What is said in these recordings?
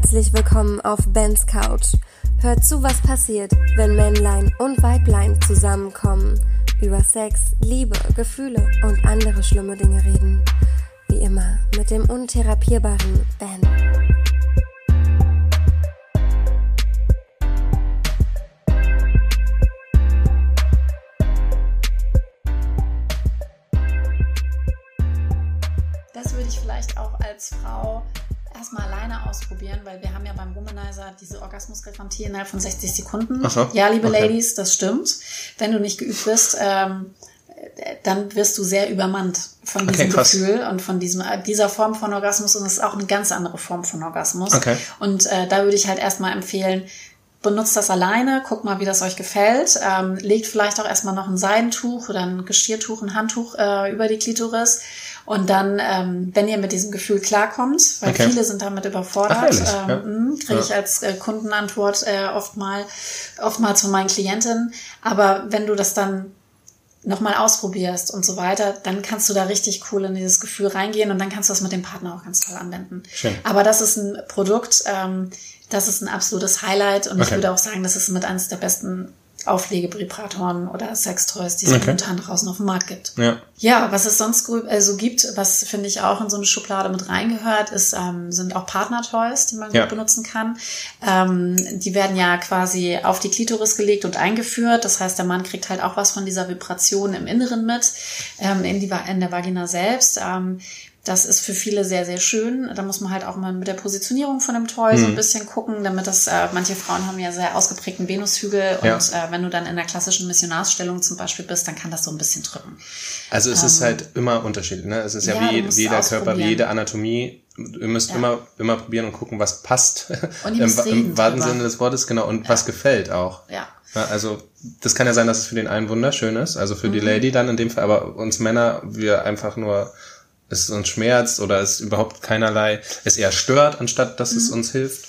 Herzlich willkommen auf Bens Couch. Hört zu, was passiert, wenn Männlein und Weiblein zusammenkommen, über Sex, Liebe, Gefühle und andere schlimme Dinge reden. Wie immer mit dem untherapierbaren Ben. Ausprobieren, weil wir haben ja beim Womanizer diese Orgasmusgarantie innerhalb von 60 Sekunden. Ach so, Ja, liebe okay. Ladies, das stimmt. Wenn du nicht geübt bist, ähm, dann wirst du sehr übermannt von Okay, diesem krass. Gefühl und von diesem, äh, dieser Form von Orgasmus und es ist auch eine ganz andere Form von Orgasmus. Okay. Und äh, da würde ich halt erstmal empfehlen, benutzt das alleine, guckt mal, wie das euch gefällt. Ähm, legt vielleicht auch erstmal noch ein Seidentuch oder ein Geschirrtuch, ein Handtuch äh, über die Klitoris. Und dann, ähm, wenn ihr mit diesem Gefühl klarkommt, weil Okay. viele sind damit überfordert, Ach, ehrlich? ähm, Ja. mh, kriege ich als äh, Kundenantwort äh, oft mal, oftmals von meinen Klientinnen. Aber wenn du das dann nochmal ausprobierst und so weiter, dann kannst du da richtig cool in dieses Gefühl reingehen und dann kannst du das mit dem Partner auch ganz toll anwenden. Schön. Aber das ist ein Produkt, ähm, das ist ein absolutes Highlight und ich Okay. würde auch sagen, das ist mit eines der besten Auflegevibratoren oder Sextoys, die es Okay. momentan draußen auf dem Markt gibt. Ja. Ja, was es sonst äh, so gibt, was finde ich auch in so eine Schublade mit reingehört, ist, ähm, sind auch Partner-Toys, die man Ja. gut benutzen kann. Ähm, die werden ja quasi auf die Klitoris gelegt und eingeführt. Das heißt, der Mann kriegt halt auch was von dieser Vibration im Inneren mit, ähm, in, die, in der Vagina selbst. Ähm, das ist für viele sehr, sehr schön. Da muss man halt auch mal mit der Positionierung von dem Toy Mhm. so ein bisschen gucken, damit das, äh, manche Frauen haben ja sehr ausgeprägten Venushügel Ja. und äh, wenn du dann in der klassischen Missionarsstellung zum Beispiel bist, dann kann das so ein bisschen drücken. Also es ist halt immer unterschiedlich. Ne? Es ist ja, Ähm, ja, wie, jeder Körper, wie jede Anatomie. Ihr müsst Ja. immer, immer probieren und gucken, was passt. Und Im, Im drüber. Sinne des Wortes, genau. Und was gefällt auch. Ja. Ja, also das kann ja sein, dass es für den einen wunderschön ist, also für Mhm. die Lady dann in dem Fall, aber uns Männer, wir einfach nur, es uns schmerzt oder es überhaupt keinerlei, es eher stört, anstatt dass Mhm. es uns hilft.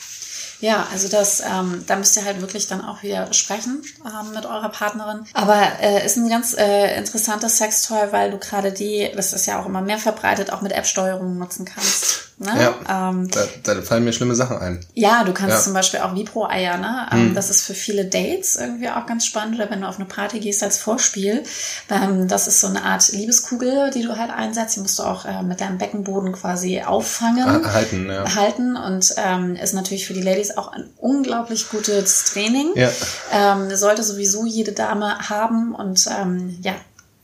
Ja, also das, ähm, da müsst ihr halt wirklich dann auch wieder sprechen ähm, mit eurer Partnerin. Aber äh, ist ein ganz äh, interessantes Sextoy, weil du gerade die, das ist ja auch immer mehr verbreitet, auch mit App-Steuerung nutzen kannst. Ne? Ja. Ähm, Da, da fallen mir schlimme Sachen ein. ja, du kannst Ja. zum Beispiel auch Vibro-Eier, ne? Ähm, Das ist für viele Dates irgendwie auch ganz spannend. Oder wenn du auf eine Party gehst als Vorspiel. Ähm, das ist so eine Art Liebeskugel, die du halt einsetzt. Die musst du auch äh, mit deinem Beckenboden quasi auffangen halten, ja. halten und ähm, ist natürlich für die Ladies auch ein unglaublich gutes Training. Ja. Ähm, sollte sowieso jede Dame haben und ähm, ja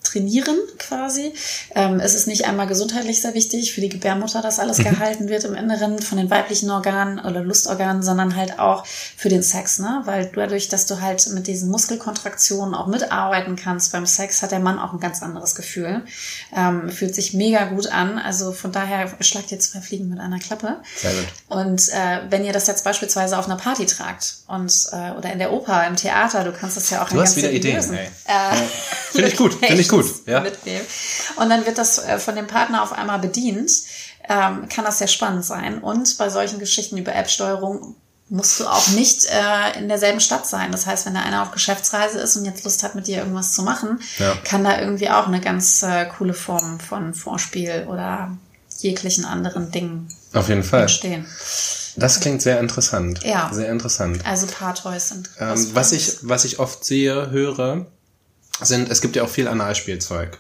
trainieren quasi. Ähm, es ist nicht einmal gesundheitlich sehr wichtig für die Gebärmutter, dass alles gehalten wird im Inneren von den weiblichen Organen oder Lustorganen, sondern halt auch für den Sex, ne? Weil dadurch, dass du halt mit diesen Muskelkontraktionen auch mitarbeiten kannst beim Sex, hat der Mann auch ein ganz anderes Gefühl. Ähm, fühlt sich mega gut an. Also von daher schlagt ihr zwei Fliegen mit einer Klappe. Sehr gut. Und äh, wenn ihr das jetzt beispielsweise auf einer Party tragt und äh, oder in der Oper, im Theater, du kannst das ja auch Du hast wieder Ideen. Äh, Finde ich gut, finde ich gut, ja. mitnehmen. Und dann wird das äh, von dem Partner auf einmal bedient. Ähm, kann das sehr spannend sein. Und bei solchen Geschichten über App-Steuerung musst du auch nicht äh, in derselben Stadt sein. Das heißt, wenn da einer auf Geschäftsreise ist und jetzt Lust hat, mit dir irgendwas zu machen, Ja. kann da irgendwie auch eine ganz äh, coole Form von Vorspiel oder jeglichen anderen Dingen Auf jeden Fall. entstehen. Das klingt sehr interessant. Ja. Sehr interessant. Also Paar-Toys sind Ähm, was ich, was ich oft sehe, höre, sind, es gibt ja auch viel Analspielzeug.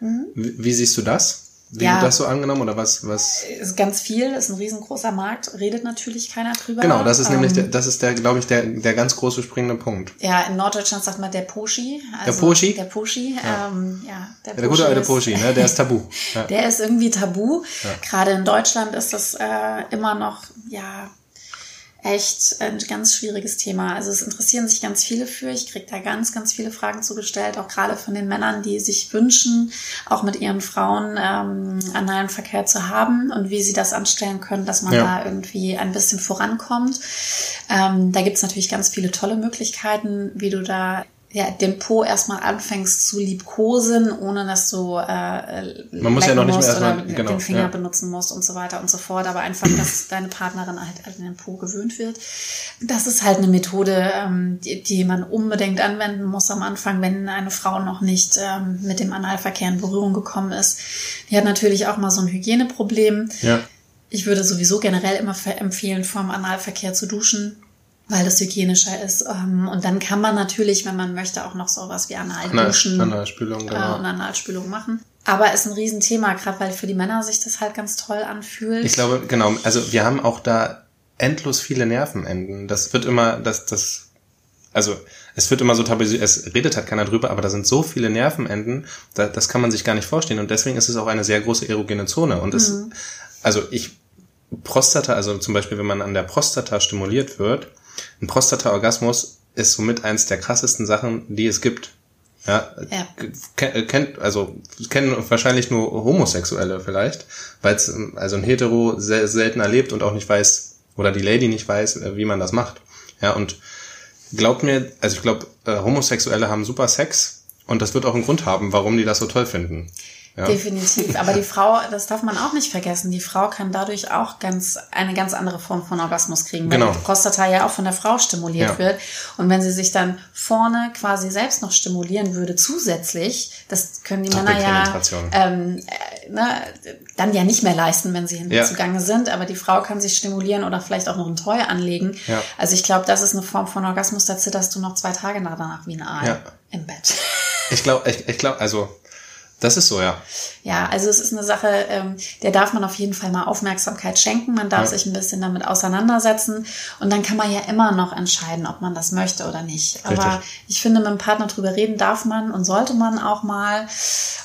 Wie, wie siehst du das? Wie Mhm. Ja. wird das so angenommen oder was, was? ist ganz viel, ist ein riesengroßer Markt, redet natürlich keiner drüber. Genau, das ist Ähm, nämlich, der, das ist der, glaube ich, der, der ganz große springende Punkt. Ja, in Norddeutschland sagt man der Poschi. Also Poschi? Der Poschi, ja. Ähm, ja der, der gute alte Poschi, ne? Der ist tabu. Ja. Der ist irgendwie tabu. Gerade in Deutschland ist das äh, immer noch, ja, echt ein ganz schwieriges Thema. Also es interessieren sich ganz viele für. Ich kriege da ganz, ganz viele Fragen zugestellt, auch gerade von den Männern, die sich wünschen, auch mit ihren Frauen ähm, analen Verkehr zu haben und wie sie das anstellen können, dass man Ja. da irgendwie ein bisschen vorankommt. Ähm, da gibt's natürlich ganz viele tolle Möglichkeiten, wie du da ja, den Po erstmal anfängst zu liebkosen, ohne dass du äh, Man muss ja noch nicht mehr musst oder erstmal- genau, den Finger ja. benutzen musst und so weiter und so fort, aber einfach, dass deine Partnerin halt an den Po gewöhnt wird. Das ist halt eine Methode, ähm, die, die man unbedingt anwenden muss am Anfang, wenn eine Frau noch nicht ähm, mit dem Analverkehr in Berührung gekommen ist. Die hat natürlich auch mal so ein Hygieneproblem. Ja. Ich würde sowieso generell immer empfehlen, vorm Analverkehr zu duschen, weil das hygienischer ist. Ähm, und dann kann man natürlich, wenn man möchte, auch noch sowas wie Analduschen Analspülung, genau. und Analspülung machen. Aber ist ein Riesenthema, gerade weil für die Männer sich das halt ganz toll anfühlt. Ich glaube, genau, also wir haben auch da endlos viele Nervenenden. Das wird immer, das, das, also es wird immer so tabuisiert, es redet halt keiner drüber, aber da sind so viele Nervenenden, da, das kann man sich gar nicht vorstellen. Und deswegen ist es auch eine sehr große erogene Zone. Und es, mhm. also ich, Prostata, also zum Beispiel, wenn man an der Prostata stimuliert wird, ein Prostata-Orgasmus ist somit eins der krassesten Sachen, die es gibt. Ja, ja. kennt, also kennen wahrscheinlich nur Homosexuelle vielleicht, weil es also ein Hetero sehr selten erlebt und auch nicht weiß, oder die Lady nicht weiß, äh, wie man das macht. Ja, und glaubt mir, also ich glaube, äh, Homosexuelle haben super Sex und das wird auch einen Grund haben, warum die das so toll finden. Ja. Definitiv. Aber die Frau, das darf man auch nicht vergessen, die Frau kann dadurch auch ganz eine ganz andere Form von Orgasmus kriegen, weil genau. die Prostata ja auch von der Frau stimuliert ja. wird. Und wenn sie sich dann vorne quasi selbst noch stimulieren würde, zusätzlich, das können die Männer ja ähm, äh, ne, dann ja nicht mehr leisten, wenn sie hinzugange ja. sind. Aber die Frau kann sich stimulieren oder vielleicht auch noch ein Toy anlegen. Ja. Also ich glaube, das ist eine Form von Orgasmus, da zitterst du noch zwei Tage danach wie ein Aal im Bett. Ich glaube, ich, ich glaube, also das ist so, ja. Ja, also es ist eine Sache, ähm, der darf man auf jeden Fall mal Aufmerksamkeit schenken. Man darf ja. sich ein bisschen damit auseinandersetzen und dann kann man ja immer noch entscheiden, ob man das möchte oder nicht. Richtig. Aber ich finde, mit dem Partner drüber reden darf man und sollte man auch mal.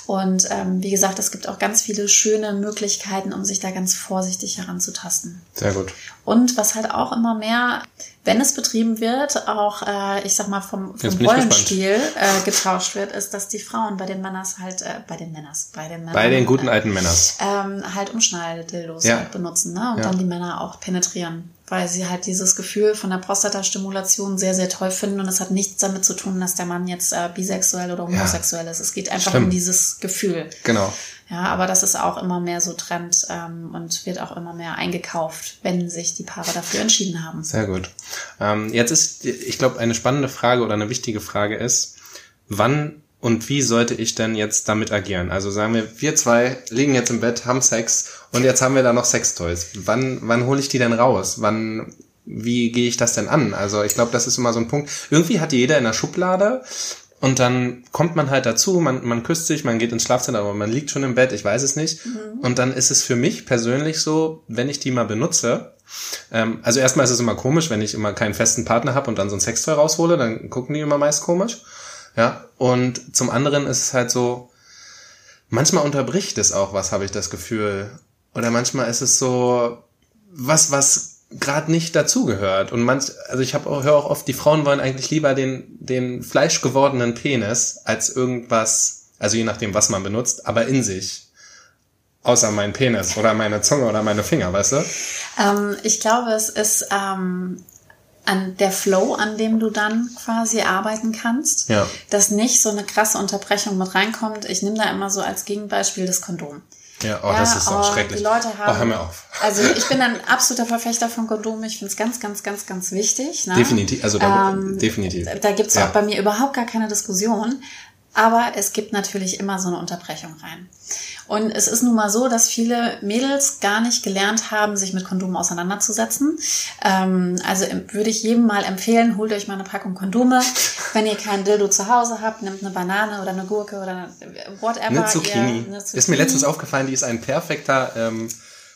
Und ähm, wie gesagt, es gibt auch ganz viele schöne Möglichkeiten, um sich da ganz vorsichtig heranzutasten. Sehr gut. Und was halt auch immer mehr wenn es betrieben wird, auch, äh, ich sag mal, vom, vom Rollenspiel äh, getauscht wird, ist, dass die Frauen bei den Männers halt, äh, bei den Männers, bei den Männern. Bei den guten alten Männers. Ähm, halt Umschneidedildos ja. halt benutzen, ne? Und ja. dann die Männer auch penetrieren. Weil sie halt dieses Gefühl von der Prostatastimulation sehr, sehr toll finden und es hat nichts damit zu tun, dass der Mann jetzt äh, bisexuell oder homosexuell ja. ist. Es geht einfach Stimmt. um dieses Gefühl. Genau. Ja, aber das ist auch immer mehr so Trend ähm, und wird auch immer mehr eingekauft, wenn sich die Paare dafür entschieden haben. Sehr gut. Ähm, jetzt ist, ich glaube, eine spannende Frage oder eine wichtige Frage ist, wann und wie sollte ich denn jetzt damit agieren? Also sagen wir, wir zwei liegen jetzt im Bett, haben Sex und jetzt haben wir da noch Sextoys. Wann, wann hole ich die denn raus? Wann, wie gehe ich das denn an? Also ich glaube, das ist immer so ein Punkt. Irgendwie hat jeder in der Schublade und dann kommt man halt dazu, man, man küsst sich, man geht ins Schlafzimmer, aber man liegt schon im Bett, ich weiß es nicht. Mhm. Und dann ist es für mich persönlich so, wenn ich die mal benutze, ähm, also erstmal ist es immer komisch, wenn ich immer keinen festen Partner habe und dann so ein Sextoy raushole, dann gucken die immer meist komisch. Ja, und zum anderen ist es halt so, manchmal unterbricht es auch was, habe ich das Gefühl. Oder manchmal ist es so, was, was gerade nicht dazugehört. Und manch, also ich habe höre auch oft, die Frauen wollen eigentlich lieber den, den fleischgewordenen Penis als irgendwas, also je nachdem, was man benutzt, aber in sich. Außer mein Penis oder meine Zunge oder meine Finger, weißt du? Ähm, ich glaube, es ist ähm, an der Flow, an dem du dann quasi arbeiten kannst, ja. dass nicht so eine krasse Unterbrechung mit reinkommt. Ich nehme da immer so als Gegenbeispiel das Kondom. Ja, oh, ja, das ist auch oh, schrecklich. Die Leute haben, oh, hör mir auf. Also ich bin ein absoluter Verfechter von Kondomen. Ich finde es ganz, ganz, ganz, ganz wichtig. Ne? Definitiv, also da, ähm, definitiv. Da gibt's ja. auch bei mir überhaupt gar keine Diskussion. Aber es gibt natürlich immer so eine Unterbrechung rein. Und es ist nun mal so, dass viele Mädels gar nicht gelernt haben, sich mit Kondomen auseinanderzusetzen. Ähm, also würde ich jedem mal empfehlen, holt euch mal eine Packung Kondome. Wenn ihr kein Dildo zu Hause habt, nehmt eine Banane oder eine Gurke oder whatever. Eine Zucchini. Ihr, eine Zucchini. Ist mir letztens aufgefallen, die ist ein perfekter ähm,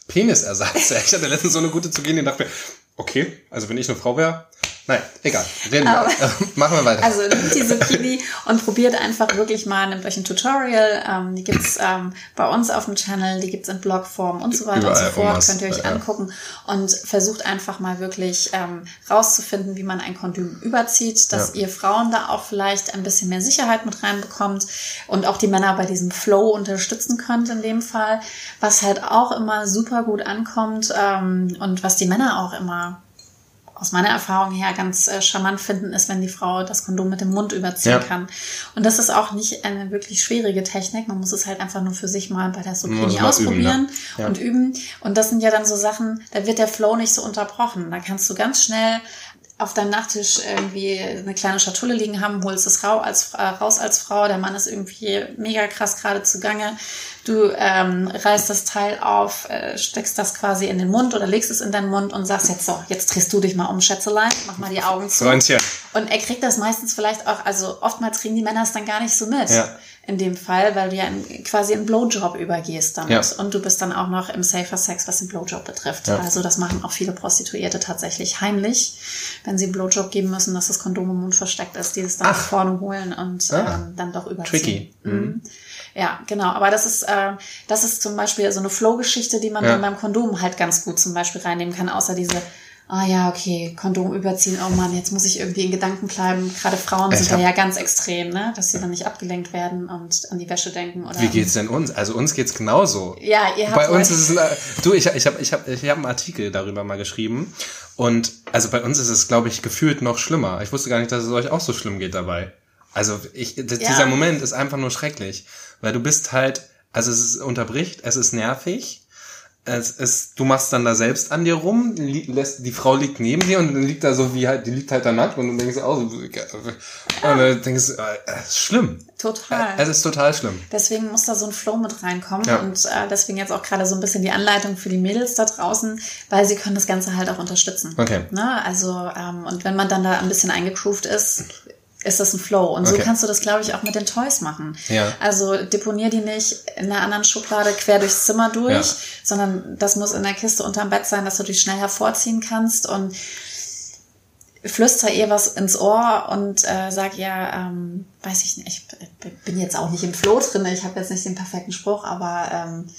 Penisersatz. Ich hatte letztens so eine gute Zucchini und dachte mir, okay, also wenn ich eine Frau wäre, Nein, egal. Reden wir. Machen wir weiter. Also nimmt die Zucchini und probiert einfach wirklich mal, nehmt euch ein Tutorial. Ähm, die gibt's ähm, bei uns auf dem Channel, die gibt's in Blogform und so weiter Überall, und so fort. Könnt ihr euch ja. angucken und versucht einfach mal wirklich ähm, rauszufinden, wie man ein Kondom überzieht, dass ja. ihr Frauen da auch vielleicht ein bisschen mehr Sicherheit mit reinbekommt und auch die Männer bei diesem Flow unterstützen könnt in dem Fall, was halt auch immer super gut ankommt ähm, und was die Männer auch immer aus meiner Erfahrung her ganz äh, charmant finden, ist, wenn die Frau das Kondom mit dem Mund überziehen ja. kann. Und das ist auch nicht eine wirklich schwierige Technik. Man muss es halt einfach nur für sich mal bei der Zucchini ausprobieren üben, ne? ja. und üben. Und das sind ja dann so Sachen, da wird der Flow nicht so unterbrochen. Da kannst du ganz schnell auf deinem Nachttisch irgendwie eine kleine Schatulle liegen haben, holst es raus als, äh, raus als Frau, der Mann ist irgendwie mega krass gerade zugange. Du ähm, reißt das Teil auf, äh, steckst das quasi in den Mund oder legst es in deinen Mund und sagst jetzt so, jetzt drehst du dich mal um, Schätzelein, mach mal die Augen zu. Freundchen. Und er kriegt das meistens vielleicht auch, also oftmals kriegen die Männer es dann gar nicht so mit. Ja. In dem Fall, weil du ja in, quasi in Blowjob übergehst damit. Ja. Und du bist dann auch noch im Safer Sex, was den Blowjob betrifft. Ja. Also das machen auch viele Prostituierte tatsächlich heimlich, wenn sie einen Blowjob geben müssen, dass das Kondom im Mund versteckt ist, die es dann Ach. vorne holen und Ah. ähm, dann doch überziehen. Tricky. Mhm. Ja, genau. Aber das ist, äh, das ist zum Beispiel so eine Flow-Geschichte, die man Ja. dann beim Kondom halt ganz gut zum Beispiel reinnehmen kann, außer diese, ah ja, okay, Kondom überziehen, oh Mann, jetzt muss ich irgendwie in Gedanken bleiben. Gerade Frauen Ich sind da ja ganz extrem, ne? Dass sie dann nicht abgelenkt werden und an die Wäsche denken oder. Wie geht's denn uns? Also uns geht's genauso. Ja, ihr habt Bei uns ist es, ein- du, ich, ich habe ich hab, ich hab einen Artikel darüber mal geschrieben und also bei uns ist es, glaube ich, gefühlt noch schlimmer. Ich wusste gar nicht, dass es euch auch so schlimm geht dabei. Also ich, Ja. dieser Moment ist einfach nur schrecklich, weil du bist halt, also es ist unterbricht, es ist nervig. Es ist, du machst dann da selbst an dir rum, lässt, die Frau liegt neben dir und dann liegt da so wie halt, die liegt halt da nackt und du denkst auch so, und dann denkst du, äh, es ist schlimm. Total. Es ist total schlimm. Deswegen muss da so ein Flow mit reinkommen Ja. und äh, deswegen jetzt auch gerade so ein bisschen die Anleitung für die Mädels da draußen, weil sie können das Ganze halt auch unterstützen. Okay. Ne? Also ähm, und wenn man dann da ein bisschen eingegroovt ist, ist das ein Flow. Und so Okay. kannst du das, glaube ich, auch mit den Toys machen. Ja. Also deponier die nicht in einer anderen Schublade quer durchs Zimmer durch, Ja. sondern das muss in der Kiste unterm Bett sein, dass du die schnell hervorziehen kannst und flüster ihr was ins Ohr und äh, sag ihr, ähm, weiß ich nicht, ich bin jetzt auch nicht im Flow drin, ich habe jetzt nicht den perfekten Spruch, aber ähm,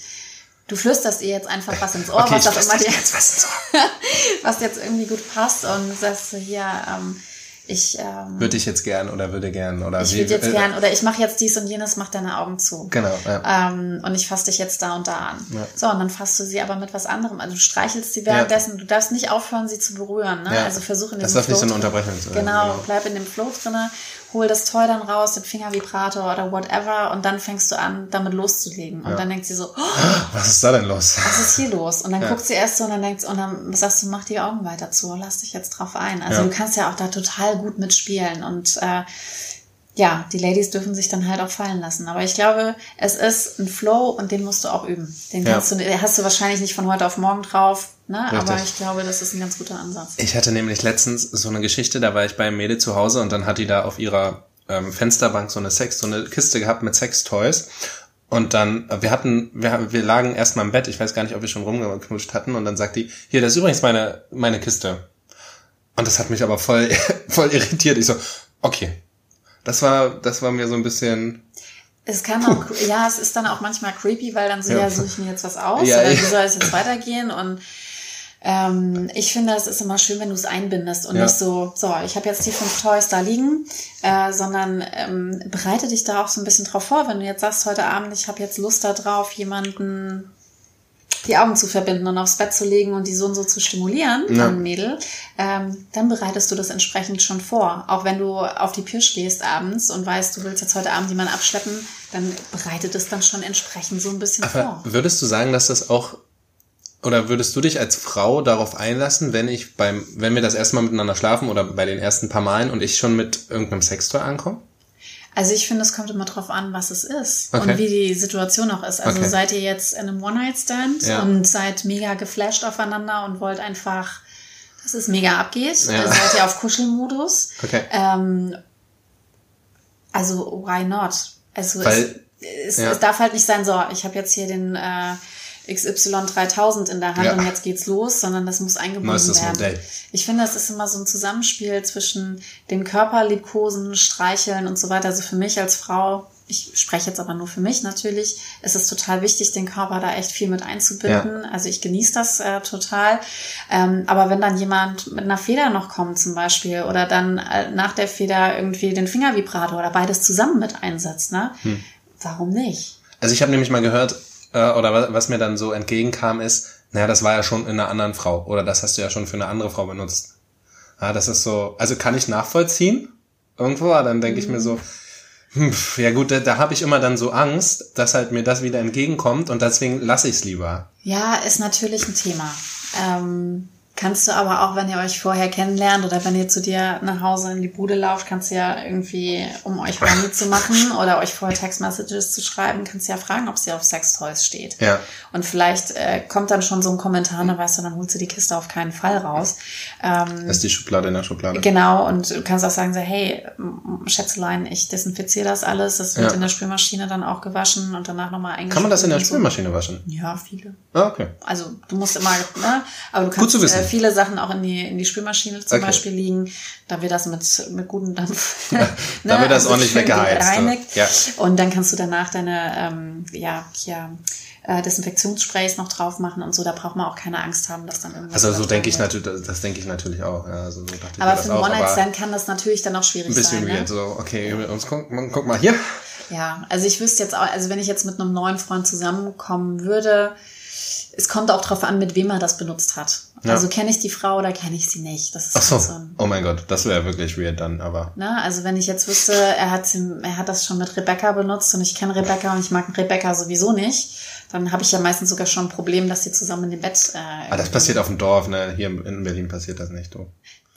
du flüsterst ihr jetzt einfach was ins Ohr, Okay, was ich auch immer dir jetzt was was jetzt irgendwie gut passt und sagst so hier, ähm, ich, ähm, Würde ich jetzt gern oder würde gern oder ich würde jetzt äh, gern oder ich mache jetzt dies und jenes, mach deine Augen zu. Genau, ja. Ähm, und ich fasse dich jetzt da und da an. Ja. So, und dann fasst du sie aber mit was anderem. Also du streichelst sie währenddessen. Du darfst nicht aufhören, sie zu berühren. Ne? Ja. Also versuch in Das diesem darf nicht so eine Flow Unterbrechung sein, Genau, genau. bleib in dem Flow drinne, hol das Toy dann raus, den Fingervibrator oder whatever und dann fängst du an, damit loszulegen. Und Ja. dann denkt sie so, oh, Was ist da denn los? was ist hier los? Und dann Ja. guckt sie erst so und dann denkt und dann sagst du, mach die Augen weiter zu, lass dich jetzt drauf ein. Also Ja. du kannst ja auch da total gut mitspielen und äh, ja, die Ladies dürfen sich dann halt auch fallen lassen. Aber ich glaube, es ist ein Flow und den musst du auch üben. Den kannst du, den hast du wahrscheinlich nicht von heute auf morgen drauf, ne? Aber ich glaube, das ist ein ganz guter Ansatz. Ich hatte nämlich letztens so eine Geschichte, da war ich bei einem Mädel zu Hause und dann hat die da auf ihrer ähm, Fensterbank so eine Sex, so eine Kiste gehabt mit Sextoys. Und dann, äh, wir hatten, wir, wir lagen erstmal im Bett, ich weiß gar nicht, ob wir schon rumgeknutscht hatten, und dann sagt die, hier, das ist übrigens meine, meine Kiste. Und das hat mich aber voll, voll irritiert. Ich so, okay. Das war, das war mir so ein bisschen, Es kann auch, ja, es ist dann auch manchmal creepy, weil dann so, Ja. ja, suche ich mir jetzt was aus Ja, oder wie soll es jetzt weitergehen? Und ähm, ich finde, es ist immer schön, wenn du es einbindest und Ja. nicht so, so, ich habe jetzt die fünf Toys da liegen, äh, sondern ähm, bereite dich da auch so ein bisschen drauf vor, wenn du jetzt sagst, heute Abend, ich habe jetzt Lust darauf, jemanden die Augen zu verbinden und aufs Bett zu legen und die so und so zu stimulieren, Ja. ein Mädel, ähm, dann bereitest du das entsprechend schon vor. Auch wenn du auf die Pirsch gehst abends und weißt, du willst jetzt heute Abend jemanden abschleppen, dann bereitet es dann schon entsprechend so ein bisschen aber vor. würdest du sagen, dass das auch, oder würdest du dich als Frau darauf einlassen, wenn ich beim, wenn wir das erste Mal miteinander schlafen oder bei den ersten paar Malen und ich schon mit irgendeinem Sextoy ankomme? Also ich finde, es kommt immer drauf an, was es ist Okay. und wie die Situation auch ist. Also Okay. seid ihr jetzt in einem One-Night-Stand Ja. und seid mega geflasht aufeinander und wollt einfach, dass es mega abgeht. Ja. Dann seid ihr auf Kuschelmodus. Okay. Ähm, also why not? Also Weil- es, es, ja. es darf halt nicht sein, so, ich habe jetzt hier den äh, XY 3000 in der Hand Ja. und jetzt geht's los, sondern das muss eingebunden Neuestes werden. Modell. Ich finde, das ist immer so ein Zusammenspiel zwischen dem Körper liebkosen, streicheln und so weiter. Also für mich als Frau, ich spreche jetzt aber nur für mich natürlich, ist es total wichtig, den Körper da echt viel mit einzubinden. Also ich genieße das äh, total. Ähm, aber wenn dann jemand mit einer Feder noch kommt zum Beispiel oder dann äh, nach der Feder irgendwie den Fingervibrator oder beides zusammen mit einsetzt, ne? Hm. Warum nicht? Also ich habe nämlich mal gehört, äh, oder was, was mir dann so entgegenkam, ist, naja, das war ja schon in einer anderen Frau. Oder das hast du ja schon für eine andere Frau benutzt. Ja, das ist so, also kann ich nachvollziehen irgendwo, aber dann denke ich mir so, hm, pf, ja gut, da, da habe ich immer dann so Angst, dass halt mir das wieder entgegenkommt und deswegen lasse ich es lieber. Ja, ist natürlich ein Thema. Ähm, Kannst du aber auch, wenn ihr euch vorher kennenlernt oder wenn ihr zu dir nach Hause in die Bude lauft, kannst du ja irgendwie, um euch horny zu machen oder euch vorher Textmessages zu schreiben, kannst du ja fragen, ob sie auf Sextoys steht. Ja. Und vielleicht äh, kommt dann schon so ein Kommentar, ne, weißt du, dann holst du die Kiste auf keinen Fall raus. Ähm, Das ist die Schublade in der Schublade. Genau, und du kannst auch sagen, so, hey, Schätzelein, ich desinfiziere das alles, das wird Ja. in der Spülmaschine dann auch gewaschen und danach nochmal eingeschmissen. Kann man das in der und so. Spülmaschine waschen? Ja, viele. Ah, okay. Also du musst immer, ne? aber du Gut kannst zu wissen. äh, viele Sachen auch in die, in die Spülmaschine zum Okay. Beispiel liegen, da wird das mit, mit gutem Dampf. ne? Da wird das ordentlich schön weggeheizt, ja. Und dann kannst du danach deine, ähm, ja, hier, äh, Desinfektionssprays noch drauf machen und so, da braucht man auch keine Angst haben, dass dann irgendwas Also so denke ich natürlich, das, das denke ich natürlich auch. Ja, also so dachte ich Aber das für einen One-Night-Stand kann das natürlich dann auch schwierig ein bisschen sein. weird. Ne? So, okay, uns guck, guck mal hier. Ja, also ich wüsste jetzt auch, also wenn ich jetzt mit einem neuen Freund zusammenkommen würde, es kommt auch drauf an, mit wem er das benutzt hat. Ja. Also kenne ich die Frau oder kenne ich sie nicht. Das ist Ach so. halt so Oh mein Gott, das wäre wirklich weird dann, aber. ne? Also wenn ich jetzt wüsste, er hat, er hat das schon mit Rebecca benutzt und ich kenne Rebecca und ich mag Rebecca sowieso nicht, dann habe ich ja meistens sogar schon ein Problem, dass sie zusammen in dem Bett. Äh, Ah, das passiert auf dem Dorf, ne? Hier in Berlin passiert das nicht, du.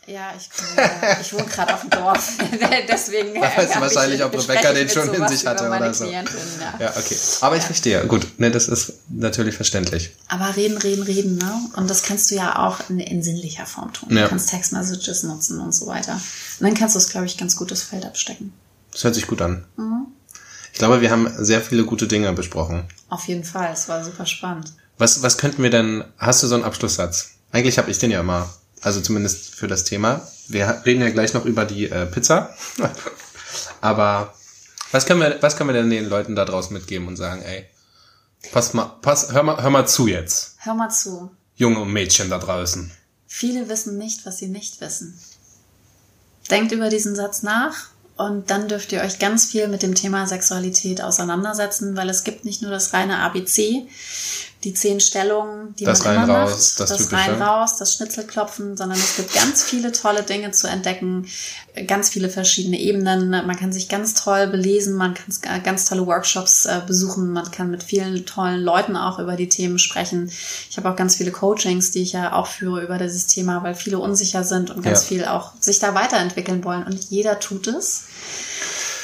Ja, ich, äh, ich wohne gerade auf dem Dorf. Deswegen. äh, Weißt du hab wahrscheinlich, ich- ob Rebecca den schon in sich hatte oder so. Klientin, ja. Ja, okay. Aber ich verstehe. Gut, ne, das ist natürlich verständlich. Aber reden, reden, reden, ne? Und das kannst du ja auch in, in sinnlicher Form tun. Ja. Du kannst Textmessages nutzen und so weiter. Und dann kannst du es, glaube ich, ganz gut das Feld abstecken. Das hört sich gut an. Mhm. Ich glaube, wir haben sehr viele gute Dinge besprochen. Auf jeden Fall, es war super spannend. Was, was könnten wir denn, hast du so einen Abschlusssatz? Eigentlich habe ich den ja immer, also zumindest für das Thema. Wir reden ja gleich noch über die äh, Pizza. Aber was können wir, was können wir denn den Leuten da draußen mitgeben und sagen, ey, pass mal, pass, hör mal, hör mal zu jetzt. Hör mal zu. Junge und Mädchen da draußen. Viele wissen nicht, was sie nicht wissen. Denkt über diesen Satz nach und dann dürft ihr euch ganz viel mit dem Thema Sexualität auseinandersetzen, weil es gibt nicht nur das reine ABC, die zehn Stellungen, die Das man rein, immer raus, macht, das das Typische. rein raus, das Schnitzelklopfen, sondern es gibt ganz viele tolle Dinge zu entdecken, ganz viele verschiedene Ebenen. Man kann sich ganz toll belesen, man kann ganz tolle Workshops äh, besuchen, man kann mit vielen tollen Leuten auch über die Themen sprechen. Ich habe auch ganz viele Coachings, die ich ja auch führe über dieses Thema, weil viele unsicher sind und ganz Ja. viel auch sich da weiterentwickeln wollen und jeder tut es.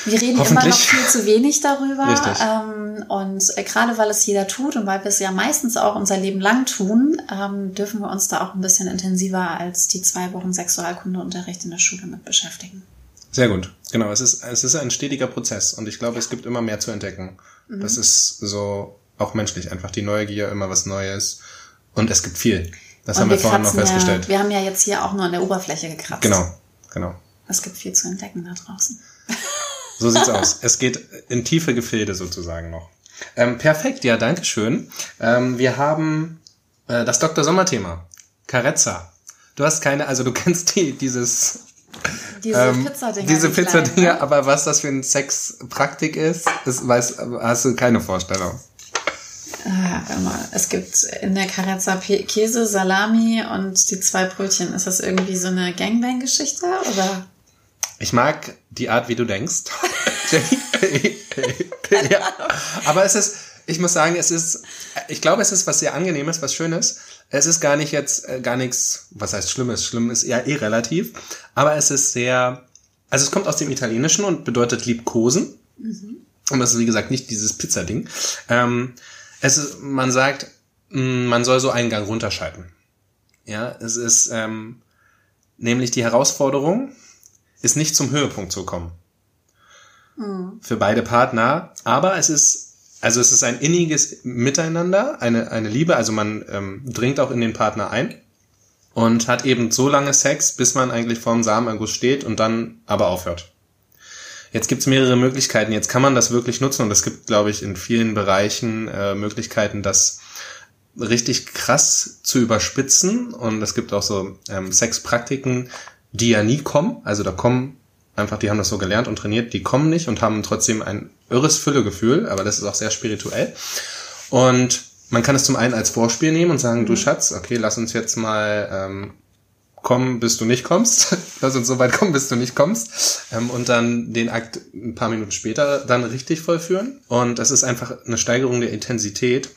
Wir reden immer noch viel zu wenig darüber. Ähm, und äh, gerade weil es jeder tut und weil wir es ja meistens auch unser Leben lang tun, ähm, dürfen wir uns da auch ein bisschen intensiver als die zwei Wochen Sexualkundeunterricht in der Schule mit beschäftigen. Sehr gut. Genau, es ist, es ist ein stetiger Prozess und ich glaube, es gibt immer mehr zu entdecken. Mhm. Das ist so auch menschlich, einfach die Neugier, immer was Neues. Und es gibt viel. Das haben wir vorhin noch festgestellt. Ja, wir haben ja jetzt hier auch nur an der Oberfläche gekratzt. Genau, genau. Es gibt viel zu entdecken da draußen. So sieht's aus. Es geht in tiefe Gefilde sozusagen noch. Ähm, perfekt, ja, danke schön. Ähm, wir haben äh, das Dr. Sommer-Thema. Carezza. Du hast keine, also du kennst die, dieses Diese ähm, Pizzadinger. diese Pizzadinger, ne? aber was das für ein Sexpraktik ist, ist weiß, hast du keine Vorstellung. Ah, mal. Es gibt in der Carezza Käse, Salami und die zwei Brötchen. Ist das irgendwie so eine Gangbang-Geschichte oder? Ich mag die Art, wie du denkst. Ja. Aber es ist, ich muss sagen, es ist, ich glaube, es ist was sehr angenehmes, was Schönes. Es ist gar nicht jetzt, äh, gar nichts, was heißt Schlimmes. Schlimm ist ja eh relativ. Aber es ist sehr, also es kommt aus dem Italienischen und bedeutet liebkosen. Und das ist, wie gesagt, nicht dieses Pizzading. Ähm, es ist, man sagt, mh, man soll so einen Gang runterschalten. Ja, es ist, ähm, nämlich die Herausforderung, ist nicht zum Höhepunkt zu kommen. Für beide Partner. Aber es ist, also es ist ein inniges Miteinander, eine, eine Liebe. Also man ähm, dringt auch in den Partner ein und hat eben so lange Sex, bis man eigentlich vorm Samenerguss steht und dann aber aufhört. Jetzt gibt's mehrere Möglichkeiten. Jetzt kann man das wirklich nutzen und es gibt, glaube ich, in vielen Bereichen äh, Möglichkeiten, das richtig krass zu überspitzen. Und es gibt auch so ähm, Sexpraktiken, die ja nie kommen. Also da kommen einfach, die haben das so gelernt und trainiert, die kommen nicht und haben trotzdem ein irres Füllegefühl, aber das ist auch sehr spirituell. Und man kann es zum einen als Vorspiel nehmen und sagen, du Schatz, okay, lass uns jetzt mal ähm, kommen, bis du nicht kommst. Lass uns so weit kommen, bis du nicht kommst. Ähm, und dann den Akt ein paar Minuten später dann richtig vollführen. Und das ist einfach eine Steigerung der Intensität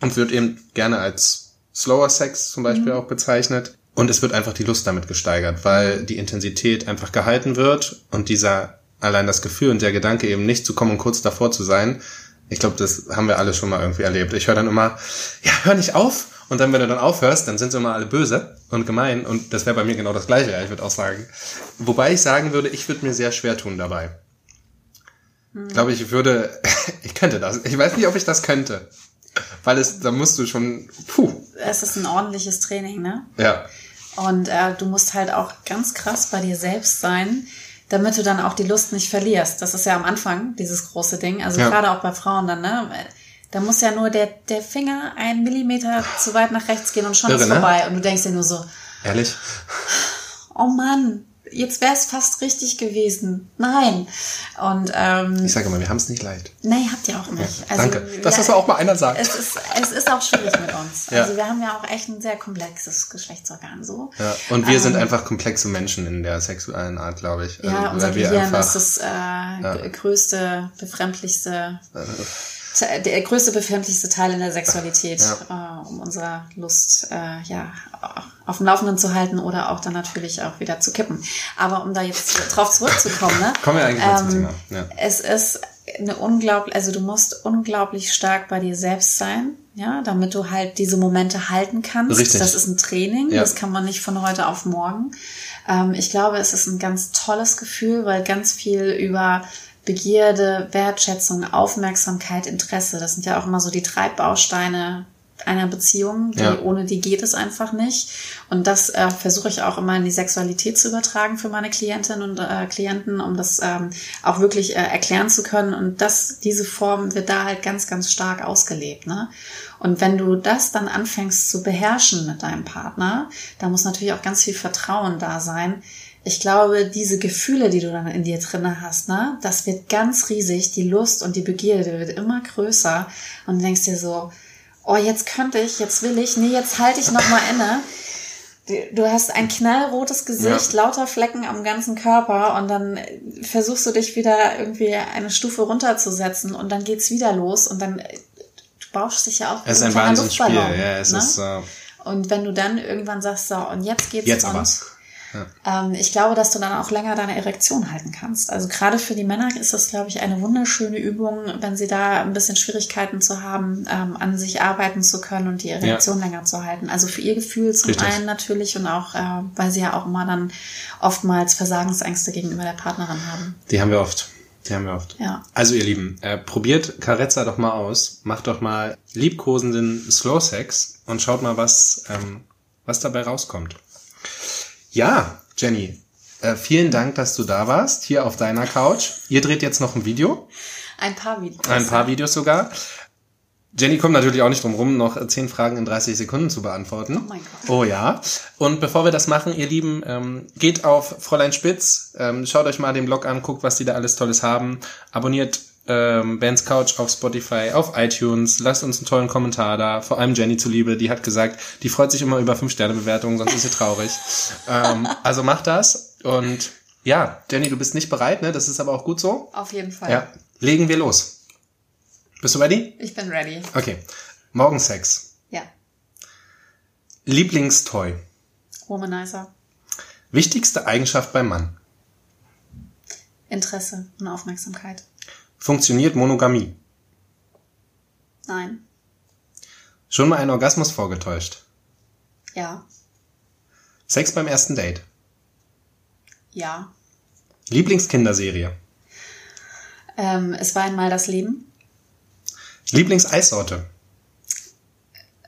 und wird eben gerne als Slower Sex zum Beispiel auch bezeichnet. Und es wird einfach die Lust damit gesteigert, weil die Intensität einfach gehalten wird und dieser allein das Gefühl und der Gedanke eben nicht zu kommen und kurz davor zu sein. Ich glaube, das haben wir alle schon mal irgendwie erlebt. Ich höre dann immer, ja, hör nicht auf. Und dann, wenn du dann aufhörst, dann sind sie immer alle böse und gemein. Und das wäre bei mir genau das Gleiche, ja, ich würde auch sagen. Wobei ich sagen würde, ich würde mir sehr schwer tun dabei. Ich glaube, ich würde, ich könnte das. Ich weiß nicht, ob ich das könnte. Weil es, da musst du schon, puh. Es ist ein ordentliches Training, ne? Ja. Und äh, du musst halt auch ganz krass bei dir selbst sein, damit du dann auch die Lust nicht verlierst. Das ist ja am Anfang dieses große Ding. Also Ja. gerade auch bei Frauen dann, ne? Da muss ja nur der, der Finger einen Millimeter zu weit nach rechts gehen und schon Irre, ist ne? vorbei. Und du denkst dir nur so, Ehrlich? oh Mann, jetzt wäre es fast richtig gewesen. Nein. Und ähm, Ich sage immer, wir haben es nicht leicht. nee, habt ihr auch nicht. Also, Danke. Das ja, muss auch mal einer sagen. es ist, es ist auch schwierig mit uns. Ja. Also wir haben ja auch echt ein sehr komplexes Geschlechtsorgan so. Ja. Und wir sind Ähm, einfach komplexe Menschen in der sexuellen Art, glaube ich. Ja, Also, unser Gehirn einfach- ist das äh, größte, befremdlichste, te- der größte befremdlichste Teil in der Sexualität, äh, um unsere Lust äh, ja auf dem Laufenden zu halten oder auch dann natürlich auch wieder zu kippen. Aber um da jetzt drauf zurückzukommen, ne? Kommen wir eigentlich mal zum ähm, Thema. Ja. Es ist eine unglaublich, also du musst unglaublich stark bei dir selbst sein, ja, damit du halt diese Momente halten kannst. Richtig. Das ist ein Training, Ja. das kann man nicht von heute auf morgen. Ähm, ich glaube, es ist ein ganz tolles Gefühl, weil ganz viel über Begierde, Wertschätzung, Aufmerksamkeit, Interesse, das sind ja auch immer so die Treibbausteine einer Beziehung, die, Ja. ohne die geht es einfach nicht. Und das äh, versuche ich auch immer in die Sexualität zu übertragen für meine Klientinnen und äh, Klienten, um das ähm, auch wirklich äh, erklären zu können. Und das, diese Form wird da halt ganz, ganz stark ausgelebt. Ne? Und wenn du das dann anfängst zu beherrschen mit deinem Partner, da muss natürlich auch ganz viel Vertrauen da sein. Ich glaube, diese Gefühle, die du dann in dir drinne hast, ne, das wird ganz riesig. Die Lust und die Begierde wird immer größer. Und du denkst dir so, oh, jetzt könnte ich, jetzt will ich, nee, jetzt halte ich noch mal inne. Du- hast ein knallrotes Gesicht, lauter Flecken am ganzen Körper und dann versuchst du dich wieder irgendwie eine Stufe runterzusetzen und dann geht's wieder los und dann du bauschst dich ja auch Es ist ein Wahnsinnsspiel. Luftballon, Ja, es ne? ist äh, Und wenn du dann irgendwann sagst, so, und jetzt geht's jetzt rund, aber. Ähm, ich glaube, dass du dann auch länger deine Erektion halten kannst. Also gerade für die Männer ist das, glaube ich, eine wunderschöne Übung, wenn sie da ein bisschen Schwierigkeiten zu haben, ähm, an sich arbeiten zu können und die Erektion länger zu halten. Also für ihr Gefühl zum Richtig. einen natürlich und auch, äh, weil sie ja auch immer dann oftmals Versagensängste gegenüber der Partnerin haben. Die haben wir oft. Die haben wir oft. Ja. Also ihr Lieben, äh, probiert Carezza doch mal aus. Macht doch mal liebkosenden Slow Sex und schaut mal, was, ähm, was dabei rauskommt. Ja, Jenny, äh, vielen Dank, dass du da warst, hier auf deiner Couch. Ihr dreht jetzt noch ein Video, Ein paar Videos. ein paar Videos sogar. Jenny kommt natürlich auch nicht drum rum, noch zehn Fragen in 30 Sekunden zu beantworten. Oh mein Gott. Oh ja. Und bevor wir das machen, ihr Lieben, ähm, geht auf Fräulein Spitz, ähm, schaut euch mal den Blog an, guckt, was die da alles Tolles haben. Abonniert ähm, Ben's Couch auf Spotify, auf iTunes, lasst uns einen tollen Kommentar da. Vor allem Jenny zuliebe, die hat gesagt, die freut sich immer über 5-Sterne-Bewertungen, sonst ist sie traurig. ähm, also macht das. Und ja, Jenny, du bist nicht bereit, ne? Das ist aber auch gut so. Auf jeden Fall. Ja. Legen wir los. Bist du ready? Ich bin ready. Okay. Morgensex. Ja. Lieblingstoy. Womanizer. Wichtigste Eigenschaft beim Mann. Interesse und Aufmerksamkeit. Funktioniert Monogamie. Nein. Schon mal einen Orgasmus vorgetäuscht. Ja. Sex beim ersten Date. Ja. Lieblingskinderserie. Ähm, es war einmal das Leben. Lieblingseissorte.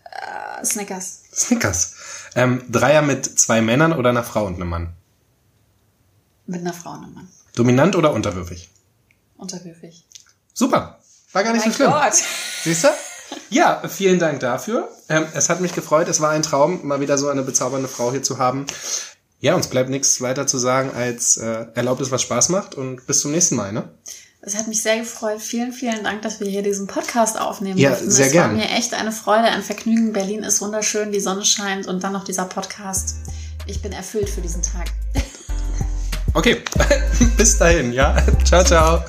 Äh, Snickers. Snickers. Ähm, Dreier mit zwei Männern oder einer Frau und einem Mann. Mit einer Frau und einem Mann. Dominant oder unterwürfig. Unterwürfig. Super. War gar nicht so mein schlimm. Gott. Siehst du? Ja, vielen Dank dafür. Ähm, es hat mich gefreut. Es war ein Traum, mal wieder so eine bezaubernde Frau hier zu haben. Ja, uns bleibt nichts weiter zu sagen als äh, erlaubt es, was Spaß macht und bis zum nächsten Mal, ne? Es hat mich sehr gefreut. Vielen, vielen Dank, dass wir hier diesen Podcast aufnehmen Ja, durften. sehr es gern. war mir echt eine Freude, ein Vergnügen. Berlin ist wunderschön, die Sonne scheint und dann noch dieser Podcast. Ich bin erfüllt für diesen Tag. Okay, bis dahin, ja. Ciao, ciao.